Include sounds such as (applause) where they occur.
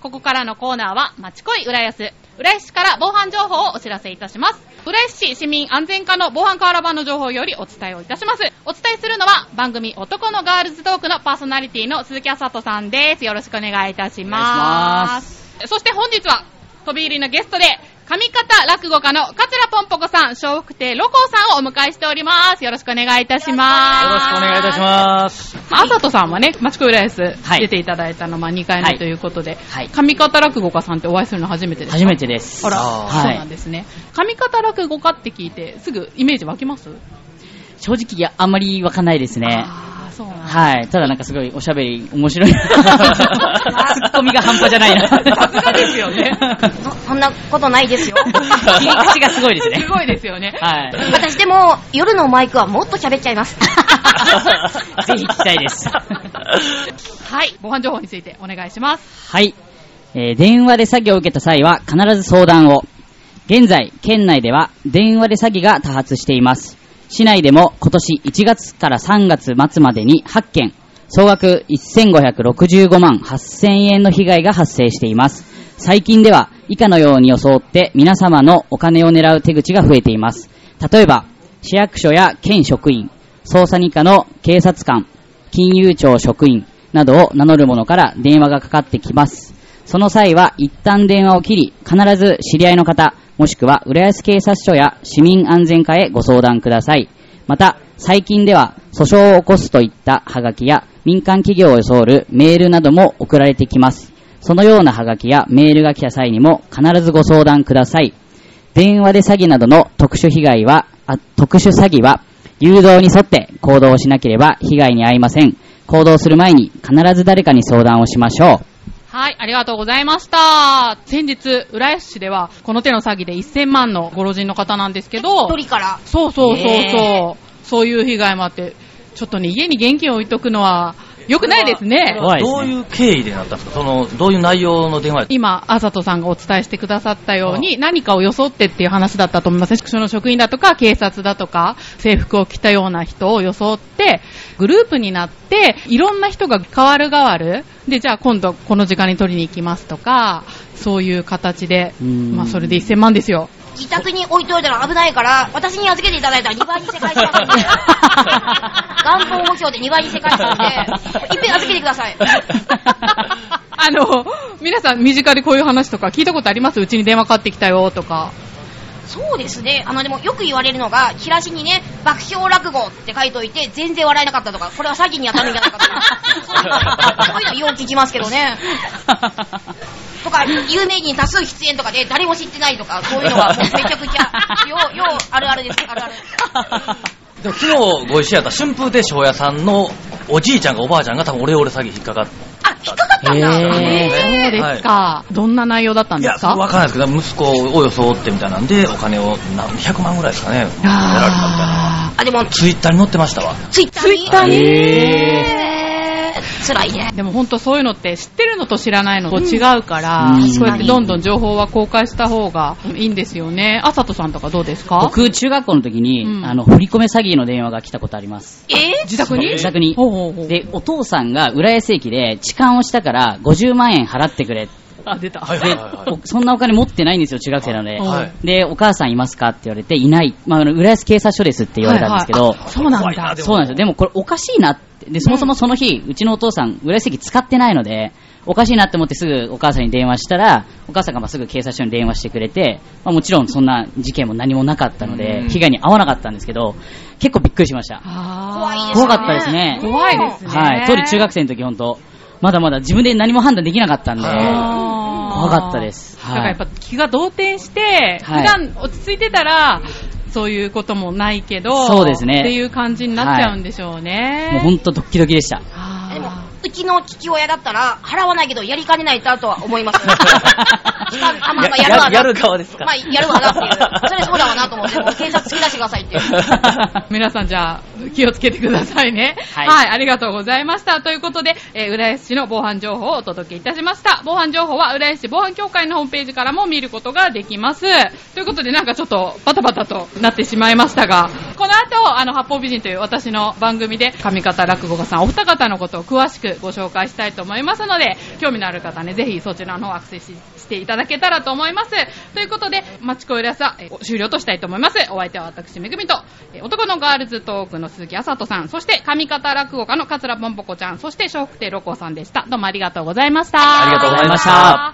ここからのコーナーは、まちこい浦安。浦安市から防犯情報をお知らせいたします。浦安市市民安全課の防犯カーラ版の情報よりお伝えをいたします。お伝えするのは、番組男のガールズトークのパーソナリティの鈴木あさとさんです。よろしくお願いいたします。そして本日は、飛び入りのゲストで、上方落語家の桂ぽんぽこさん、笑福亭ロコさんをお迎えしております。よろしくお願いいたします。よろしくお願いいたします。まあ、あさとさんはね、マチコ浦安はい出ていただいたの、まあ、2回はい目ということで、はい上方落語家さんってお会いするの初めてですか？初めてです。あら、そうはいなんですね。上方落語家って聞いて、すぐイメージ湧きます？正直あんまりわかんないですね。はい。ただなんかすごいおしゃべり面白い。(laughs) ツッコミが半端じゃないな。さすがですよね。(laughs) そそんなことないですよ。切り口がすごいですね。すごいですよね。はい。私でも、夜のマイクはもっと喋っちゃいます。(laughs) ぜひ聞きたいです。はい。防犯情報についてお願いします。はい。えー電話で詐欺を受けた際は必ず相談を。現在、県内では電話で詐欺が多発しています。市内でも今年1月から3月末までに8件、総額1565万8000円の被害が発生しています。最近では以下のように装って皆様のお金を狙う手口が増えています。例えば、市役所や県職員、捜査二課の警察官、金融庁職員などを名乗る者から電話がかかってきます。その際は一旦電話を切り、必ず知り合いの方、もしくは浦安警察署や市民安全課へご相談ください。また、最近では訴訟を起こすといったハガキや民間企業を装るメールなども送られてきます。そのようなハガキやメールが来た際にも必ずご相談ください。電話で詐欺などの特殊被害は、あ特殊詐欺は、誘導に沿って行動しなければ被害に遭いません。行動する前に必ず誰かに相談をしましょう。はい、ありがとうございました。先日、浦安市では、この手の詐欺で1000万のご老人の方なんですけど、一人から。そうそうそうそう、ねそういう被害もあって、ちょっとね、家に現金を置いとくのは、良くないですね。どういう経緯でなったんですか？その、どういう内容の電話今、あさとさんがお伝えしてくださったように、何かを装ってっていう話だったと思います。その職員だとか、警察だとか、制服を着たような人を装って、グループになって、いろんな人が変わる変わる。で、じゃあ今度この時間に取りに行きますとか、そういう形で、うんまあそれで1000万ですよ。自宅に置いといたら危ないから、私に預けていただいたら2倍に世界しますんで。(laughs) 元本保証で2倍に世界しますんで、いっぺん預けてください。あの、皆さん身近でこういう話とか聞いたことありますうちに電話かかってきたよとか。そうですね。あの、でもよく言われるのが、チラシにね、爆笑落語って書いといて、全然笑えなかったとか、これは詐欺に当たるんじゃないかとか。そういうのはよく聞きますけどね。とか、有名人多数出演とかで誰も知ってないとか、そういうのはもうめちゃくちゃ、よう、よう、あるあるです、あるある。でも昨日ご一緒やった春風亭昇也さんのおじいちゃんかおばあちゃんが多分オレオレ詐欺引っかかって。あ、引っかかったんだ。へーそうですか。どんな内容だったんいや、ですか？わかんないですけど、息子を装ってみたいなんで、お金を何百万ぐらいですかね、やられたみたいな。ああ、でも、ツイッターに載ってましたわ。ツイッターに？ツイッターにへー辛いねー。でも本当そういうのって知ってるのと知らないのと違うから、うんそうやってどんどん情報は公開した方がいいんですよね。あさとさんとかどうですか？僕、中学校の時に、うんあの、振り込め詐欺の電話が来たことあります。えー？自宅に？自宅に。で、お父さんが浦安駅で痴漢をしたから50万円払ってくれ。あ、出た。はいはいではいはい。おそんなお金持ってないんですよ、中学生なので。はいで、お母さんいますかって言われて、いない。まあ、浦安警察署ですって言われたんですけど、はいはいあそうなんだそうなんですよ。でもこれおかしいなって。で、そもそもその日、うちのお父さん、浦安駅使ってないので、おかしいなって思ってすぐお母さんに電話したら、お母さんがまあすぐ警察署に電話してくれて、まあ、もちろんそんな事件も何もなかったのうでん、被害に遭わなかったんですけど、結構びっくりしました。怖いですね怖かったですね。怖いですね。はい。当時中学生の時本当、まだまだ自分で何も判断できなかったんで、はい怖かったです。だからやっぱ気が動転して、はい普段落ち着いてたら、そういうこともないけど、そうですねっていう感じになっちゃうんでしょうね。もう本当ドッキドキでした。でも、うちの父親だったら、払わないけど、やりかねないとは思います。(laughs) あ、まあまあ、やるわな。や (laughs) る側ですかまあ、やるわなっていう。(laughs) それそうだわなと思って、もう警察突き出してくださいっていう。(laughs) 皆さんじゃあ気をつけてくださいね。は、はいいありがとうございました。ということで、えー浦安市の防犯情報をお届けいたしました。防犯情報は浦安市防犯協会のホームページからも見ることができます。ということでなんかちょっとバタバタとなってしまいましたが、この後、あの、八方美人という私の番組で、上方落語家さんお二方のことを詳しくご紹介したいと思いますので、興味のある方ね、ぜひそちらの方アクセスしていただけたらと思います。ということで、マチコイラスは終了としたいと思います。お相手は私、めぐみと、男のガールズトークの鈴木あさとさん、そして上方落語家の桂ぽんぽこちゃん、そして笑福亭ロコさんでした。どうもありがとうございました。ありがとうございました